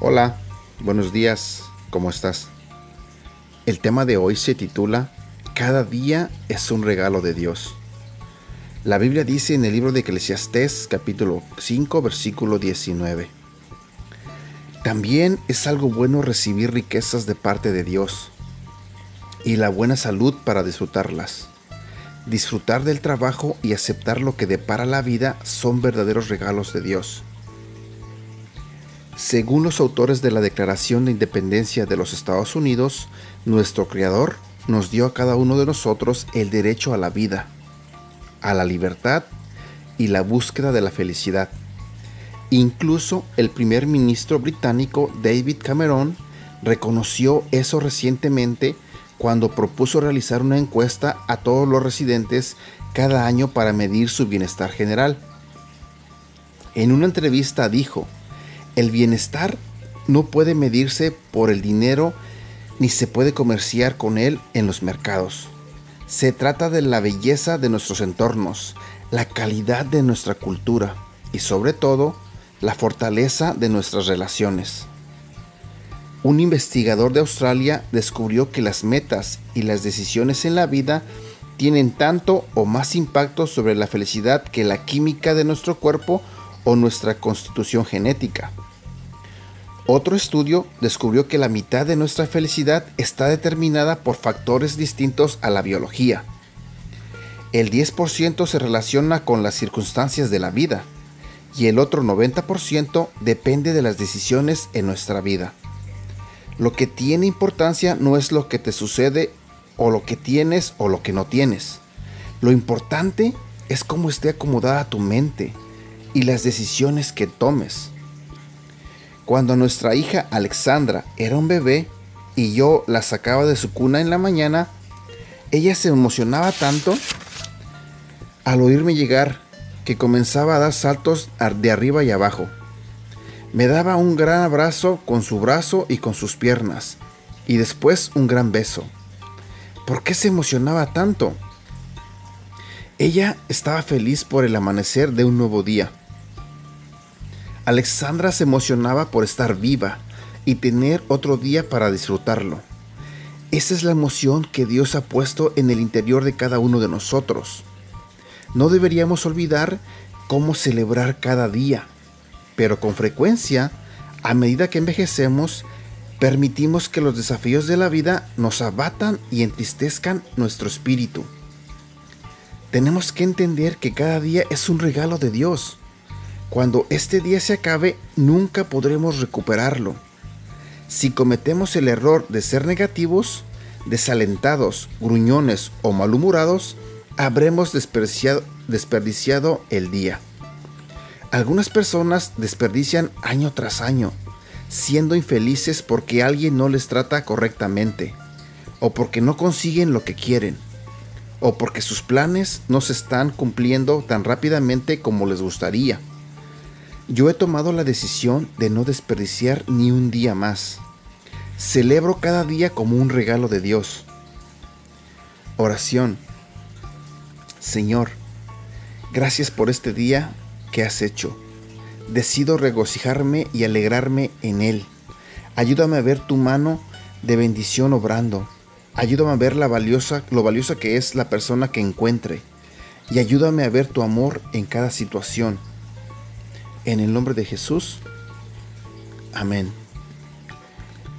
Hola, buenos días, ¿cómo estás? El tema de hoy se titula Cada día es un regalo de Dios. La Biblia dice en el libro de Eclesiastés capítulo 5 versículo 19. También es algo bueno recibir riquezas de parte de Dios y la buena salud para disfrutarlas. Disfrutar del trabajo y aceptar lo que depara la vida son verdaderos regalos de Dios. Según los autores de la Declaración de Independencia de los Estados Unidos, nuestro Creador nos dio a cada uno de nosotros el derecho a la vida, a la libertad y la búsqueda de la felicidad. Incluso el primer ministro británico David Cameron reconoció eso recientemente cuando propuso realizar una encuesta a todos los residentes cada año para medir su bienestar general. En una entrevista dijo, el bienestar no puede medirse por el dinero ni se puede comerciar con él en los mercados. Se trata de la belleza de nuestros entornos, la calidad de nuestra cultura y sobre todo la fortaleza de nuestras relaciones. Un investigador de Australia descubrió que las metas y las decisiones en la vida tienen tanto o más impacto sobre la felicidad que la química de nuestro cuerpo o nuestra constitución genética. Otro estudio descubrió que la mitad de nuestra felicidad está determinada por factores distintos a la biología. El 10% se relaciona con las circunstancias de la vida y el otro 90% depende de las decisiones en nuestra vida. Lo que tiene importancia no es lo que te sucede o lo que tienes o lo que no tienes. Lo importante es cómo esté acomodada tu mente y las decisiones que tomes. Cuando nuestra hija Alexandra era un bebé y yo la sacaba de su cuna en la mañana, ella se emocionaba tanto al oírme llegar que comenzaba a dar saltos de arriba y abajo. Me daba un gran abrazo con su brazo y con sus piernas, y después un gran beso. ¿Por qué se emocionaba tanto? Ella estaba feliz por el amanecer de un nuevo día. Alexandra se emocionaba por estar viva y tener otro día para disfrutarlo. Esa es la emoción que Dios ha puesto en el interior de cada uno de nosotros. No deberíamos olvidar cómo celebrar cada día, pero con frecuencia, a medida que envejecemos, permitimos que los desafíos de la vida nos abatan y entristezcan nuestro espíritu. Tenemos que entender que cada día es un regalo de Dios cuando este día se acabe, nunca podremos recuperarlo. Si cometemos el error de ser negativos, desalentados, gruñones o malhumorados, habremos desperdiciado, el día. Algunas personas desperdician año tras año, siendo infelices porque alguien no les trata correctamente, o porque no consiguen lo que quieren, o porque sus planes no se están cumpliendo tan rápidamente como les gustaría. Yo he tomado la decisión de no desperdiciar ni un día más. Celebro cada día como un regalo de Dios. Oración. Señor, gracias por este día que has hecho. Decido regocijarme y alegrarme en él. Ayúdame a ver tu mano de bendición obrando. Ayúdame a ver la lo valiosa que es la persona que encuentre. Y ayúdame a ver tu amor en cada situación en el nombre de Jesús. Amén.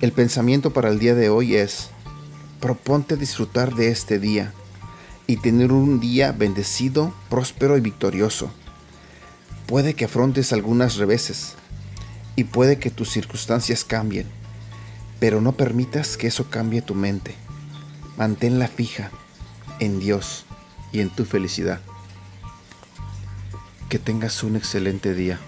El pensamiento para el día de hoy es, proponte disfrutar de este día y tener un día bendecido, próspero y victorioso. Puede que afrontes algunas reveses y puede que tus circunstancias cambien, pero no permitas que eso cambie tu mente. Manténla fija en Dios y en tu felicidad. Que tengas un excelente día.